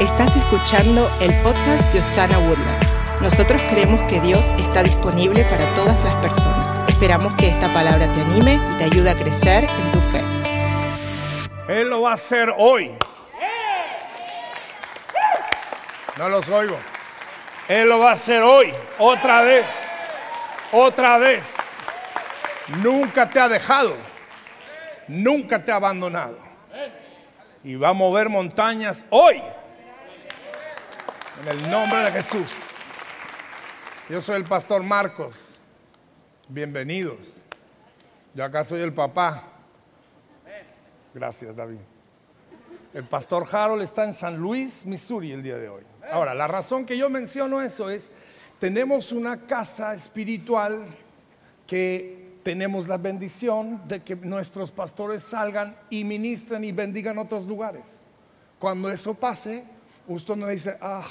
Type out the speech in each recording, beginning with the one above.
Estás escuchando el podcast de Osana Woodlands. Nosotros creemos que Dios está disponible para todas las personas. Esperamos que esta palabra te anime y te ayude a crecer en tu fe. Él lo va a hacer hoy. No los oigo. Él lo va a hacer hoy, otra vez, otra vez. Nunca te ha dejado, nunca te ha abandonado. Y va a mover montañas hoy. En el nombre de Jesús. Yo soy el pastor Marcos. Bienvenidos. Yo acá soy el papá. Gracias, David. El pastor Harold está en San Luis, Missouri, el día de hoy. Ahora, la razón que yo menciono eso es, tenemos una casa espiritual que tenemos la bendición de que nuestros pastores salgan y ministren y bendigan otros lugares. Cuando eso pase, usted no dice, ah,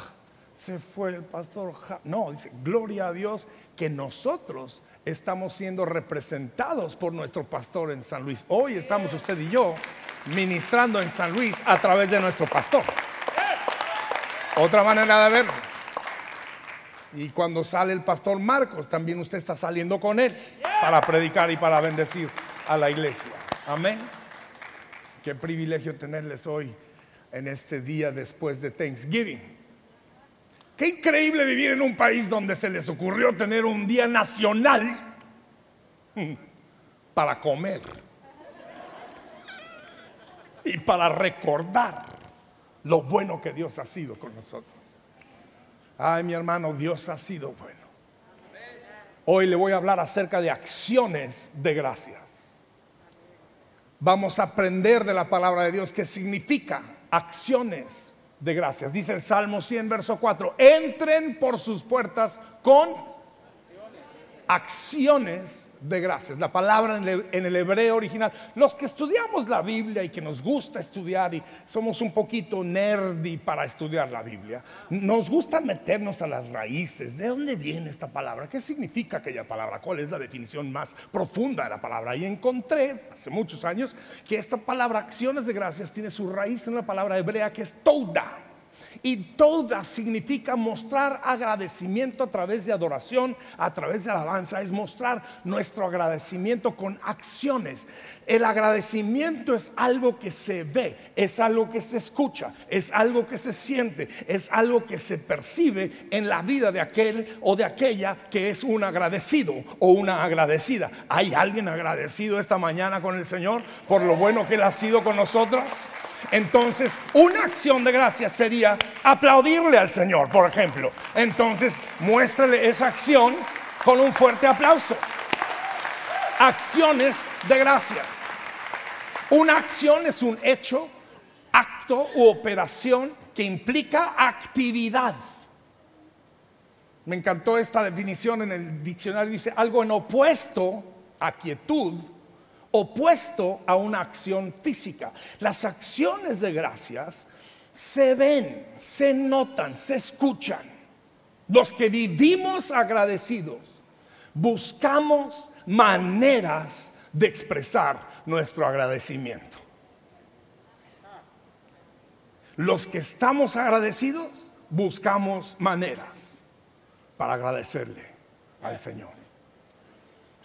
se fue el pastor. No, dice, gloria a Dios que nosotros estamos siendo representados por nuestro pastor en San Luis. Hoy estamos usted y yo ministrando en San Luis a través de nuestro pastor. Otra manera de verlo. Y cuando sale el pastor Marcos, también usted está saliendo con él para predicar y para bendecir a la iglesia. Amén. Qué privilegio tenerles hoy en este día después de Thanksgiving. Qué increíble vivir en un país donde se les ocurrió tener un día nacional para comer y para recordar lo bueno que Dios ha sido con nosotros. Ay, mi hermano, Dios ha sido bueno. Hoy le voy a hablar acerca de acciones de gracias. Vamos a aprender de la palabra de Dios qué significa acciones de gracias. Dice el Salmo 100, verso 4, entren por sus puertas con acciones de gracias. La palabra en el, hebreo original. Los que estudiamos la Biblia y que nos gusta estudiar y somos un poquito nerdy para estudiar la Biblia, nos gusta meternos a las raíces. ¿De dónde viene esta palabra? ¿Qué significa aquella palabra? ¿Cuál es la definición más profunda de la palabra? Y encontré hace muchos años que esta palabra acciones de gracias tiene su raíz en una palabra hebrea que es touda y toda significa mostrar agradecimiento a través de adoración, a través de alabanza, es mostrar nuestro agradecimiento con acciones. El agradecimiento es algo que se ve, es algo que se escucha, es algo que se siente, es algo que se percibe en la vida de aquel o de aquella que es un agradecido o una agradecida. ¿Hay alguien agradecido esta mañana con el Señor por lo bueno que Él ha sido con nosotros? Entonces, una acción de gracias sería aplaudirle al Señor, por ejemplo. Entonces, muéstrele esa acción con un fuerte aplauso. Acciones de gracias. Una acción es un hecho, acto u operación que implica actividad. Me encantó esta definición en el diccionario. Dice algo en opuesto a quietud opuesto a una acción física. Las acciones de gracias se ven, se notan, se escuchan. Los que vivimos agradecidos buscamos maneras de expresar nuestro agradecimiento. Los que estamos agradecidos buscamos maneras para agradecerle al Señor.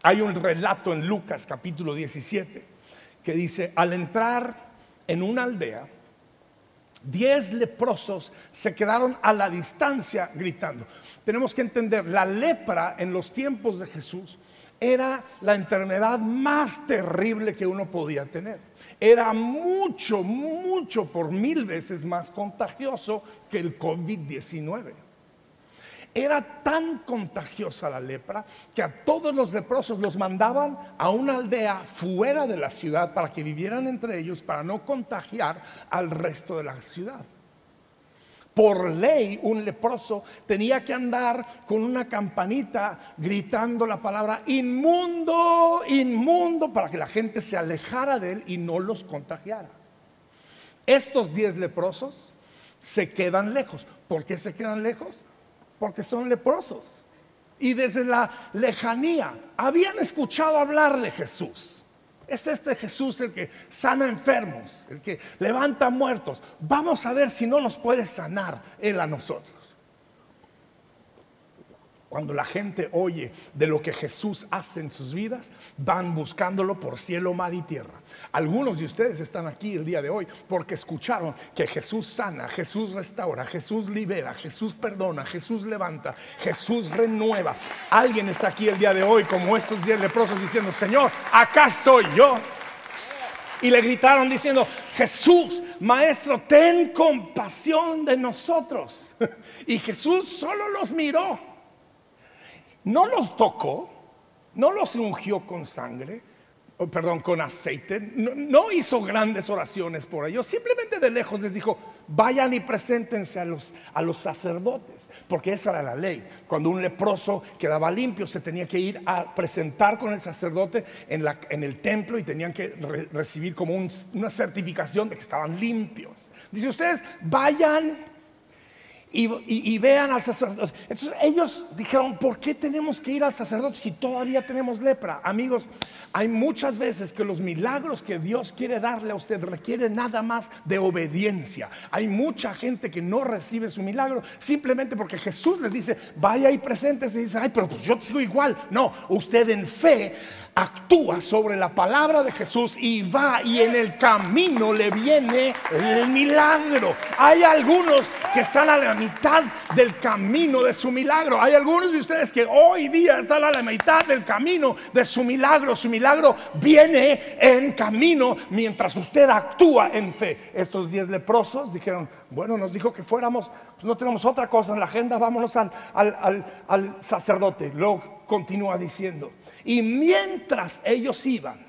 Hay un relato en Lucas capítulo 17 que dice, al entrar en una aldea, diez leprosos se quedaron a la distancia gritando. Tenemos que entender, la lepra en los tiempos de Jesús era la enfermedad más terrible que uno podía tener. Era mucho, mucho por mil veces más contagioso que el COVID-19. Era tan contagiosa la lepra que a todos los leprosos los mandaban a una aldea fuera de la ciudad para que vivieran entre ellos para no contagiar al resto de la ciudad. Por ley, un leproso tenía que andar con una campanita gritando la palabra inmundo, inmundo, para que la gente se alejara de él y no los contagiara. Estos diez leprosos se quedan lejos. ¿Por qué se quedan lejos? Porque son leprosos. Y desde la lejanía habían escuchado hablar de Jesús. Es este Jesús el que sana enfermos, el que levanta muertos. Vamos a ver si no nos puede sanar Él a nosotros. Cuando la gente oye de lo que Jesús hace en sus vidas, van buscándolo por cielo, mar y tierra. Algunos de ustedes están aquí el día de hoy porque escucharon que Jesús sana, Jesús restaura, Jesús libera, Jesús perdona, Jesús levanta, Jesús renueva. Alguien está aquí el día de hoy como estos diez leprosos diciendo, Señor, acá estoy yo. Y le gritaron diciendo, Jesús, Maestro, ten compasión de nosotros. Y Jesús solo los miró no los tocó, no los ungió con sangre, perdón, con aceite, no, hizo grandes oraciones por ellos, simplemente de lejos les dijo, vayan y preséntense a los, sacerdotes, porque esa era la ley. Cuando un leproso quedaba limpio, se tenía que ir a presentar con el sacerdote en el templo y tenían que recibir como una certificación de que estaban limpios. Dice ustedes, vayan y, vean al sacerdote. Entonces ellos dijeron, ¿por qué tenemos que ir al sacerdote si todavía tenemos lepra? Amigos, hay muchas veces que los milagros que Dios quiere darle a usted requieren nada más de obediencia. Hay mucha gente que no recibe su milagro simplemente porque Jesús les dice, vaya y preséntese y dice, ay, pero pues yo sigo igual. No, usted en fe actúa sobre la palabra de Jesús y va y en el camino le viene el milagro. Hay algunos que están a la mitad del camino de su milagro. Hay algunos de ustedes que hoy día están a la mitad del camino de su milagro. Su milagro viene en camino mientras usted actúa en fe. Estos diez leprosos dijeron, bueno, nos dijo que fuéramos, pues no tenemos otra cosa en la agenda, vámonos al, al sacerdote. Luego continúa diciendo, y mientras ellos iban,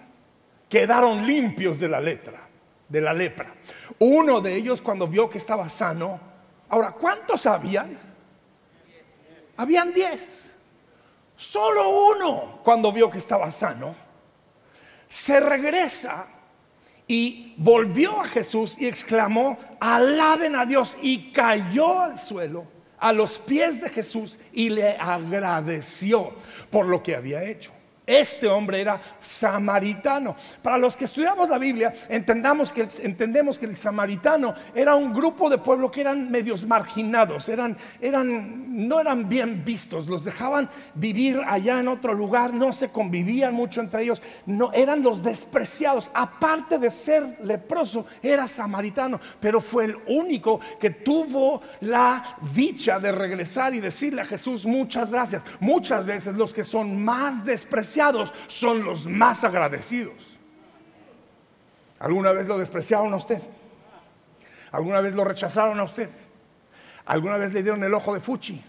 quedaron limpios de la letra, de la lepra. Uno de ellos cuando vio que estaba sano, ahora, ¿cuántos habían? Habían diez. Solo uno cuando vio que estaba sano, se regresa y volvió a Jesús y exclamó, alaben a Dios y cayó al suelo a los pies de Jesús y le agradeció por lo que había hecho. Este hombre era samaritano. Para los que estudiamos la Biblia, entendamos que, entendemos que el samaritano era un grupo de pueblo que eran medios marginados, eran, eran, no eran bien vistos, los dejaban vivir allá en otro lugar, no se convivían mucho entre ellos, no, eran los despreciados. Aparte de ser leproso, era samaritano, pero fue el único que tuvo la dicha de regresar y decirle a Jesús muchas gracias. Muchas veces los que son más despreciados, son los más agradecidos. ¿Alguna vez lo despreciaron a usted? ¿Alguna vez lo rechazaron a usted? ¿Alguna vez le dieron el ojo de fuchi?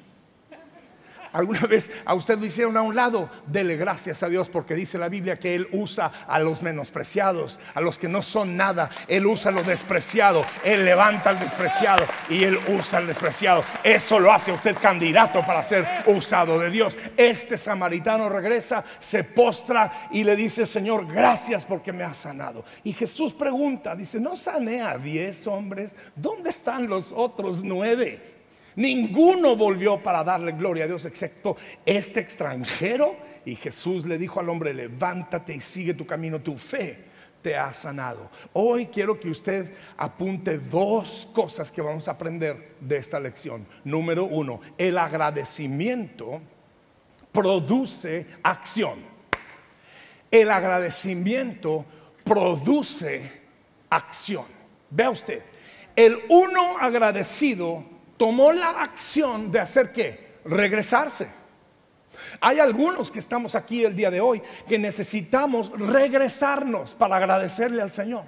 ¿Alguna vez a usted lo hicieron a un lado? Dele gracias a Dios porque dice la Biblia que Él usa a los menospreciados, a los que no son nada. Él usa lo despreciado, Él levanta al despreciado y Él usa al despreciado. Eso lo hace usted candidato para ser usado de Dios. Este samaritano regresa, se postra y le dice, Señor, gracias porque me has sanado. Y Jesús pregunta, dice, ¿no sané a diez hombres? ¿Dónde están los otros nueve? Ninguno volvió para darle gloria a Dios excepto este extranjero. Y Jesús le dijo al hombre, levántate y sigue tu camino, tu fe te ha sanado. Hoy quiero que usted apunte dos cosas que vamos a aprender de esta lección. Número uno, el agradecimiento produce acción. El agradecimiento produce acción. Vea usted, el uno agradecido tomó la acción de hacer qué? Regresarse. Hay algunos que estamos aquí el día de hoy que necesitamos regresarnos para agradecerle al Señor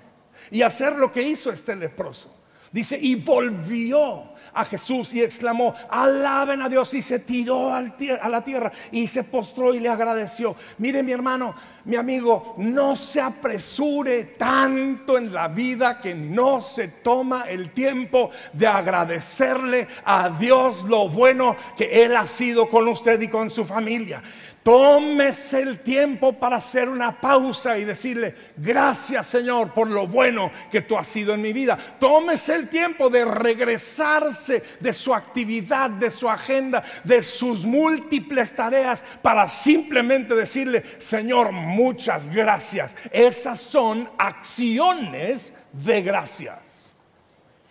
y hacer lo que hizo este leproso. Dice, y volvió a Jesús y exclamó, alaben a Dios y se tiró a la tierra y se postró y le agradeció. Mire mi hermano, mi amigo, no se apresure tanto en la vida que no se toma el tiempo de agradecerle a Dios lo bueno que Él ha sido con usted y con su familia. Tómese el tiempo para hacer una pausa y decirle, gracias Señor por lo bueno que tú has sido en mi vida. Tómese el tiempo de regresarse de su actividad, de su agenda, de sus múltiples tareas para simplemente decirle, Señor, muchas gracias. Esas son acciones de gracias.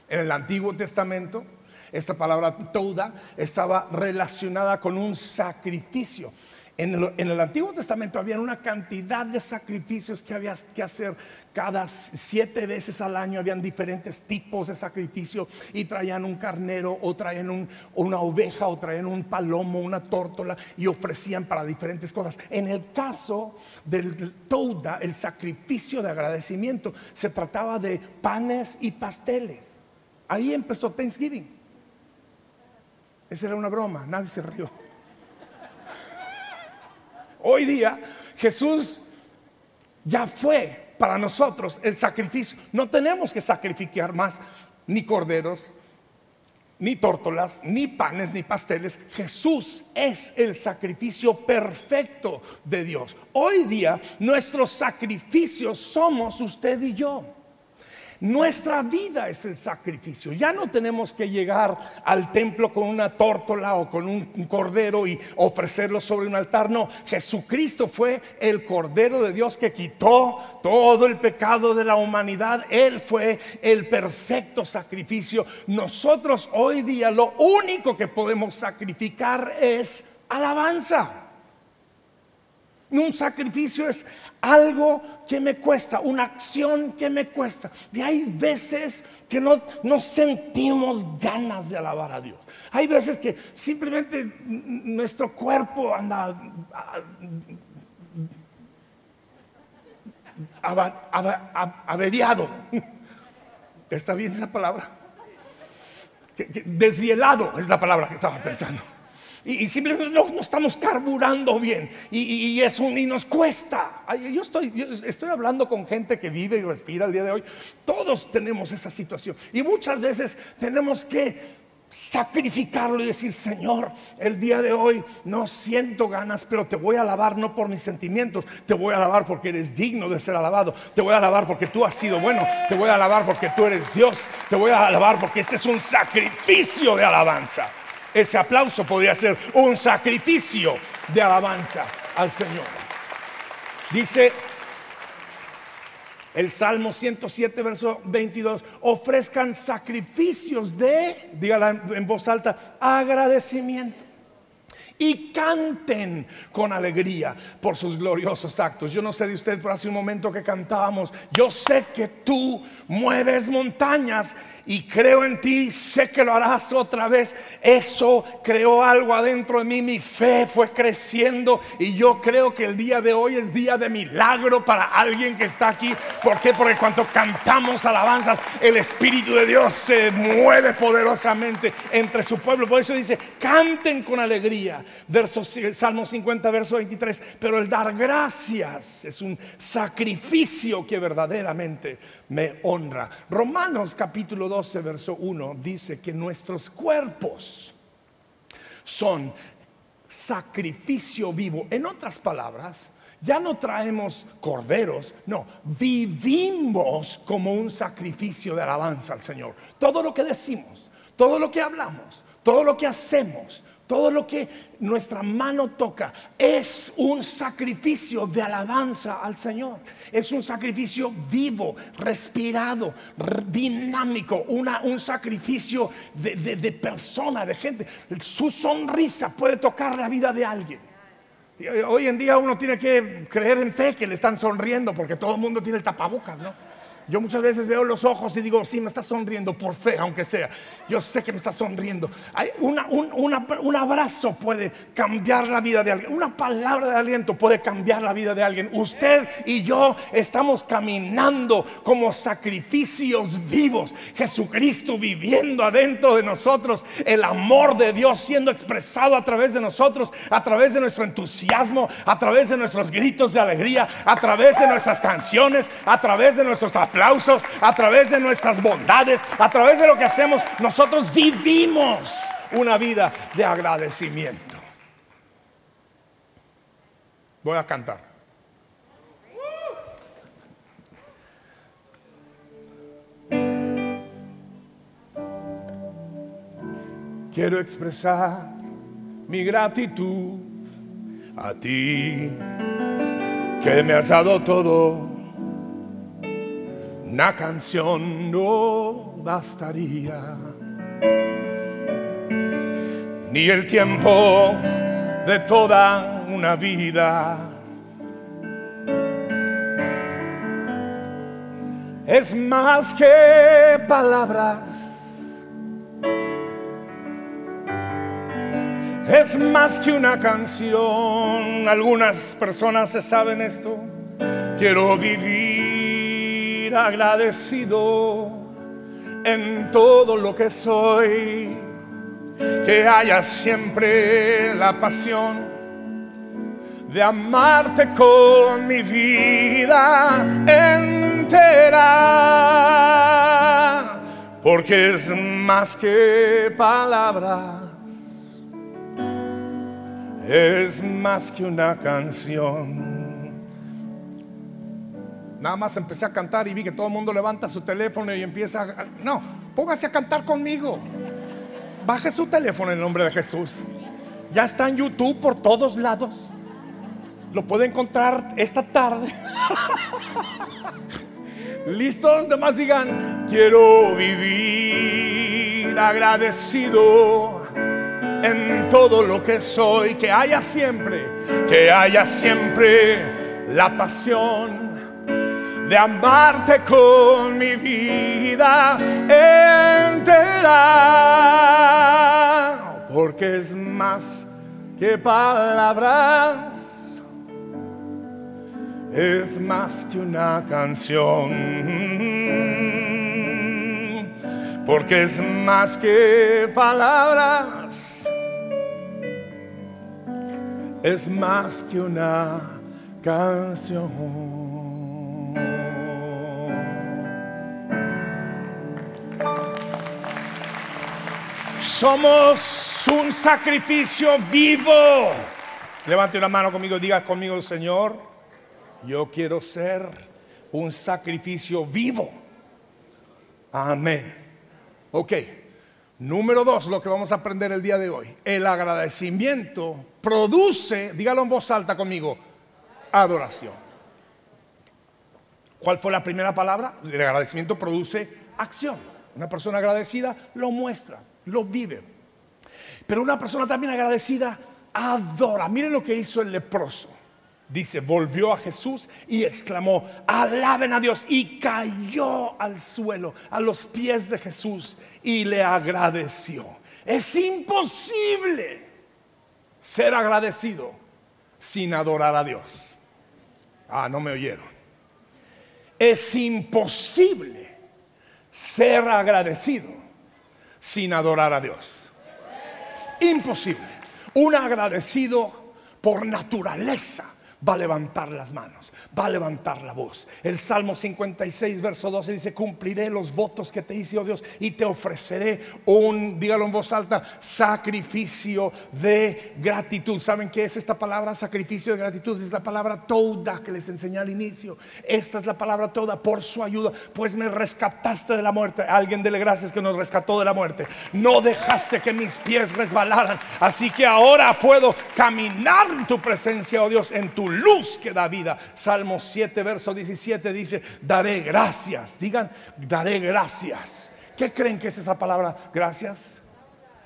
En el Antiguo Testamento, esta palabra toda estaba relacionada con un sacrificio. En el, Antiguo Testamento había una cantidad de sacrificios que había que hacer cada siete veces al año. Habían diferentes tipos de sacrificio y traían un carnero o traían una oveja o traían un palomo, una tórtola y ofrecían para diferentes cosas. En el caso del Touda, el sacrificio de agradecimiento, se trataba de panes y pasteles. Ahí empezó Thanksgiving. Esa era una broma, nadie se rió. Hoy día Jesús ya fue para nosotros el sacrificio. No tenemos que sacrificar más ni corderos, ni tórtolas, ni panes, ni pasteles. Jesús es el sacrificio perfecto de Dios. Hoy día nuestros sacrificios somos usted y yo. Nuestra vida es el sacrificio. Ya no tenemos que llegar al templo con una tórtola o con un cordero y ofrecerlo sobre un altar. No, Jesucristo fue el cordero de Dios que quitó todo el pecado de la humanidad. Él fue el perfecto sacrificio. Nosotros hoy día lo único que podemos sacrificar es alabanza. Un sacrificio es algo que me cuesta, una acción que me cuesta. Y hay veces que no, sentimos ganas de alabar a Dios. Hay veces que simplemente nuestro cuerpo anda averiado. ¿Está bien esa palabra? Desvielado es la palabra que estaba pensando y, simplemente no, estamos carburando bien y, eso y nos cuesta. Yo estoy, estoy hablando con gente que vive y respira el día de hoy. Todos tenemos esa situación y muchas veces tenemos que sacrificarlo y decir, Señor, el día de hoy no siento ganas, pero te voy a alabar no por mis sentimientos, te voy a alabar porque eres digno de ser alabado, te voy a alabar porque tú has sido bueno, te voy a alabar porque tú eres Dios, te voy a alabar porque este es un sacrificio de alabanza ese aplauso podría ser un sacrificio de alabanza al Señor. Dice el Salmo 107, verso 22, ofrezcan sacrificios de, dígala en voz alta, agradecimiento y canten con alegría por sus gloriosos actos. Yo no sé de usted, pero hace un momento que cantábamos, yo sé que tú mueves montañas y creo en ti, sé que lo harás otra vez. Eso creó algo adentro de mí, mi fe fue creciendo y yo creo que el día de hoy es día de milagro para alguien que está aquí. ¿Por qué? Porque cuando cantamos alabanzas, el Espíritu de Dios se mueve poderosamente entre su pueblo. Por eso dice, canten con alegría. Salmo 50, verso 23. Pero el dar gracias es un sacrificio que verdaderamente me honra. Romanos capítulo 12, verso 1 dice que nuestros cuerpos son sacrificio vivo. En otras palabras, ya no traemos corderos, no, vivimos como un sacrificio de alabanza al Señor. Todo lo que decimos, todo lo que hablamos, todo lo que hacemos, todo lo que nuestra mano toca es un sacrificio de alabanza al Señor. Es un sacrificio vivo, respirado, dinámico, un sacrificio de, persona, de gente. Su sonrisa puede tocar la vida de alguien. Hoy en día uno tiene que creer en fe que le están sonriendo porque todo el mundo tiene el tapabocas, ¿no? Yo muchas veces veo los ojos y digo, sí, me está sonriendo por fe, aunque sea. Yo sé que me está sonriendo. Hay un, abrazo puede cambiar la vida de alguien. Una palabra de aliento puede cambiar la vida de alguien. Usted y yo estamos caminando como sacrificios vivos. Jesucristo viviendo adentro de nosotros. El amor de Dios siendo expresado a través de nosotros, a través de nuestro entusiasmo, a través de nuestros gritos de alegría, a través de nuestras canciones, a través de nuestros a través de nuestras bondades, a través de lo que hacemos, nosotros vivimos una vida de agradecimiento. Voy a cantar. Quiero expresar mi gratitud a ti, que me has dado todo. Una canción no bastaría, ni el tiempo de toda una vida. Es más que palabras. Es más que una canción. Algunas personas se saben esto. Quiero vivir agradecido en todo lo que soy. Que haya siempre la pasión de amarte con mi vida entera. Porque es más que palabras es más que una canción. Nada más empecé a cantar y vi que todo el mundo levanta su teléfono y empieza a... No, póngase a cantar conmigo. Baje su teléfono en el nombre de Jesús. Ya está en YouTube por todos lados. Lo puede encontrar esta tarde. ¿Listos? Demás digan, quiero vivir agradecido en todo lo que soy, que haya siempre, que haya siempre la pasión de amarte con mi vida entera, porque es más que palabras, es más que una canción porque es más que palabras es más que una canción. Somos un sacrificio vivo. Levante una mano conmigo, diga conmigo, Señor, yo quiero ser un sacrificio vivo. Amén. Ok. Número dos, lo que vamos a aprender el día de hoy. El agradecimiento produce, dígalo en voz alta conmigo, adoración. ¿Cuál fue la primera palabra? El agradecimiento produce acción. Una persona agradecida lo muestra, lo vive. Pero una persona también agradecida adora. Miren lo que hizo el leproso. Dice, volvió a Jesús y exclamó, alaben a Dios. Y cayó al suelo, a los pies de Jesús y le agradeció. Es imposible ser agradecido sin adorar a Dios. Ah, no me oyeron. Es imposible ser agradecido sin adorar a Dios. Imposible. Un agradecido por naturaleza va a levantar las manos, va a levantar la voz. El Salmo 56, verso 12 dice, cumpliré los votos que te hice, oh Dios, y te ofreceré un, dígalo en voz alta, sacrificio de gratitud. ¿Saben qué es esta palabra? Sacrificio de gratitud. Es la palabra toda que les enseñé al inicio. Esta es la palabra toda por su ayuda, pues me rescataste de la muerte. Alguien dele gracias que nos rescató de la muerte. No dejaste que mis pies resbalaran. Así que ahora puedo caminar en tu presencia, oh Dios, en tu luz que da vida. Salmo 7, verso 17 dice, daré gracias. Digan, daré gracias. ¿Qué creen que es esa palabra? Gracias.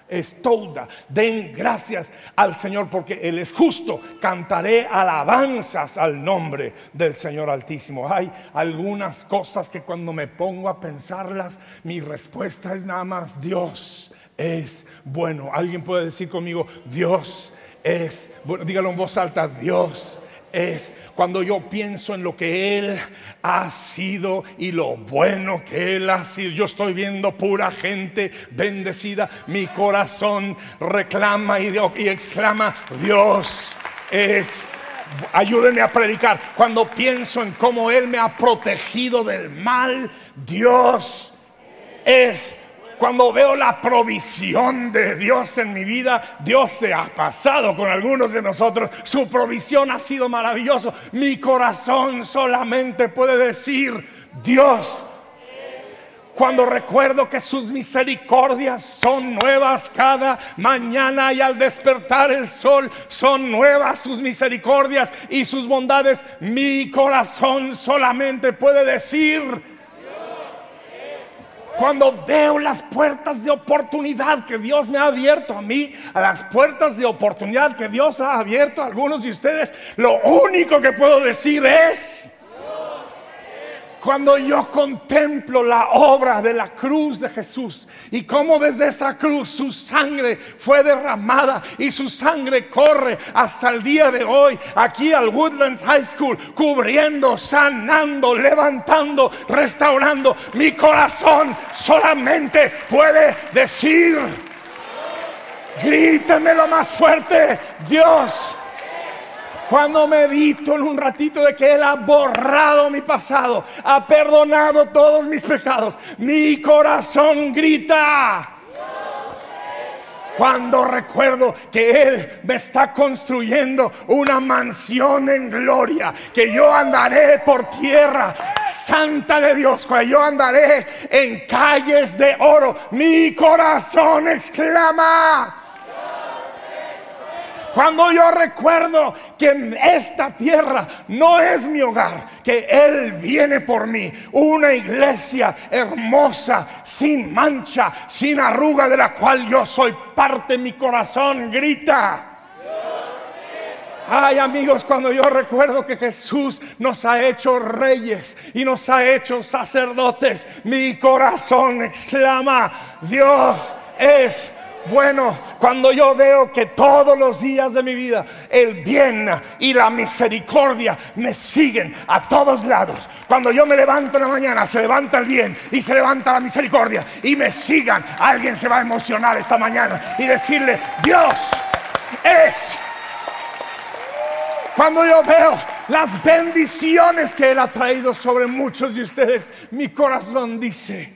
Es toda. Den gracias al Señor porque Él es justo. Cantaré alabanzas al nombre del Señor Altísimo. Hay algunas cosas que cuando me pongo a pensarlas, mi respuesta es nada más Dios es bueno. Alguien puede decir conmigo, Dios es bueno. Dígalo en voz alta, Dios es cuando yo pienso en lo que Él ha sido y lo bueno que Él ha sido. Yo estoy viendo pura gente bendecida. Mi corazón reclama y, exclama, Dios es ayúdenme a predicar. Cuando pienso en cómo Él me ha protegido del mal, Dios es cuando veo la provisión de Dios en mi vida, Dios se ha pasado con algunos de nosotros. Su provisión ha sido maravilloso. Mi corazón solamente puede decir, Dios cuando recuerdo que sus misericordias son nuevas cada mañana y al despertar el sol son nuevas sus misericordias y sus bondades, mi corazón solamente puede decir, cuando veo las puertas de oportunidad que Dios me ha abierto a mí, a las puertas de oportunidad que Dios ha abierto a algunos de ustedes, lo único que puedo decir es, cuando yo contemplo la obra de la cruz de Jesús y cómo desde esa cruz su sangre fue derramada y su sangre corre hasta el día de hoy aquí al Woodlands High School, cubriendo, sanando, levantando, restaurando, mi corazón solamente puede decir, lo más fuerte, Dios cuando medito en un ratito de que Él ha borrado mi pasado, ha perdonado todos mis pecados, mi corazón grita. Cuando recuerdo que Él me está construyendo una mansión en gloria, que yo andaré por tierra santa de Dios, que yo andaré en calles de oro, mi corazón exclama. Cuando yo recuerdo que esta tierra no es mi hogar, que Él viene por mí, una iglesia hermosa, sin mancha, sin arruga, de la cual yo soy parte, mi corazón grita. Ay amigos, cuando yo recuerdo que Jesús nos ha hecho reyes y nos ha hecho sacerdotes, mi corazón exclama, Dios es bueno, cuando yo veo que todos los días de mi vida el bien y la misericordia me siguen a todos lados. Cuando yo me levanto en la mañana, se levanta el bien y se levanta la misericordia y me sigan. Alguien se va a emocionar esta mañana y decirle, Dios es. Cuando yo veo las bendiciones que Él ha traído sobre muchos de ustedes, mi corazón dice,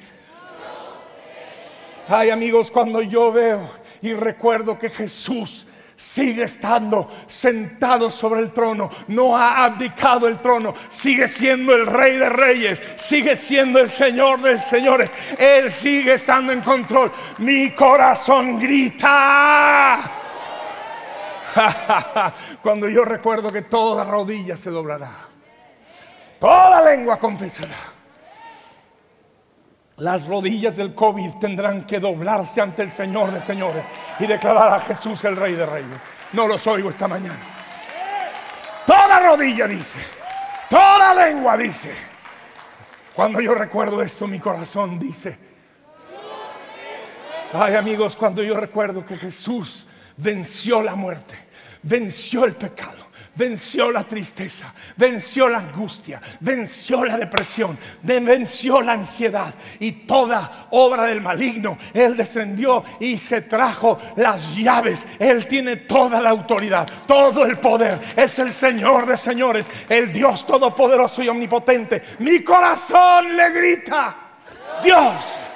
Ay amigos, cuando yo veo y recuerdo que Jesús sigue estando sentado sobre el trono, no ha abdicado el trono, sigue siendo el rey de reyes, sigue siendo el señor de señores, Él sigue estando en control. Mi corazón grita. Cuando yo recuerdo que toda rodilla se doblará, toda lengua confesará las rodillas del COVID tendrán que doblarse ante el Señor de señores y declarar a Jesús el Rey de Reyes. No los oigo esta mañana. Toda rodilla dice, toda lengua dice. Cuando yo recuerdo esto, mi corazón dice, ay amigos, cuando yo recuerdo que Jesús venció la muerte, venció el pecado venció la tristeza, venció la angustia, venció la depresión, venció la ansiedad y toda obra del maligno. Él descendió y se trajo las llaves. Él tiene toda la autoridad, todo el poder. Es el Señor de señores, el Dios todopoderoso y omnipotente. Mi corazón le grita, Dios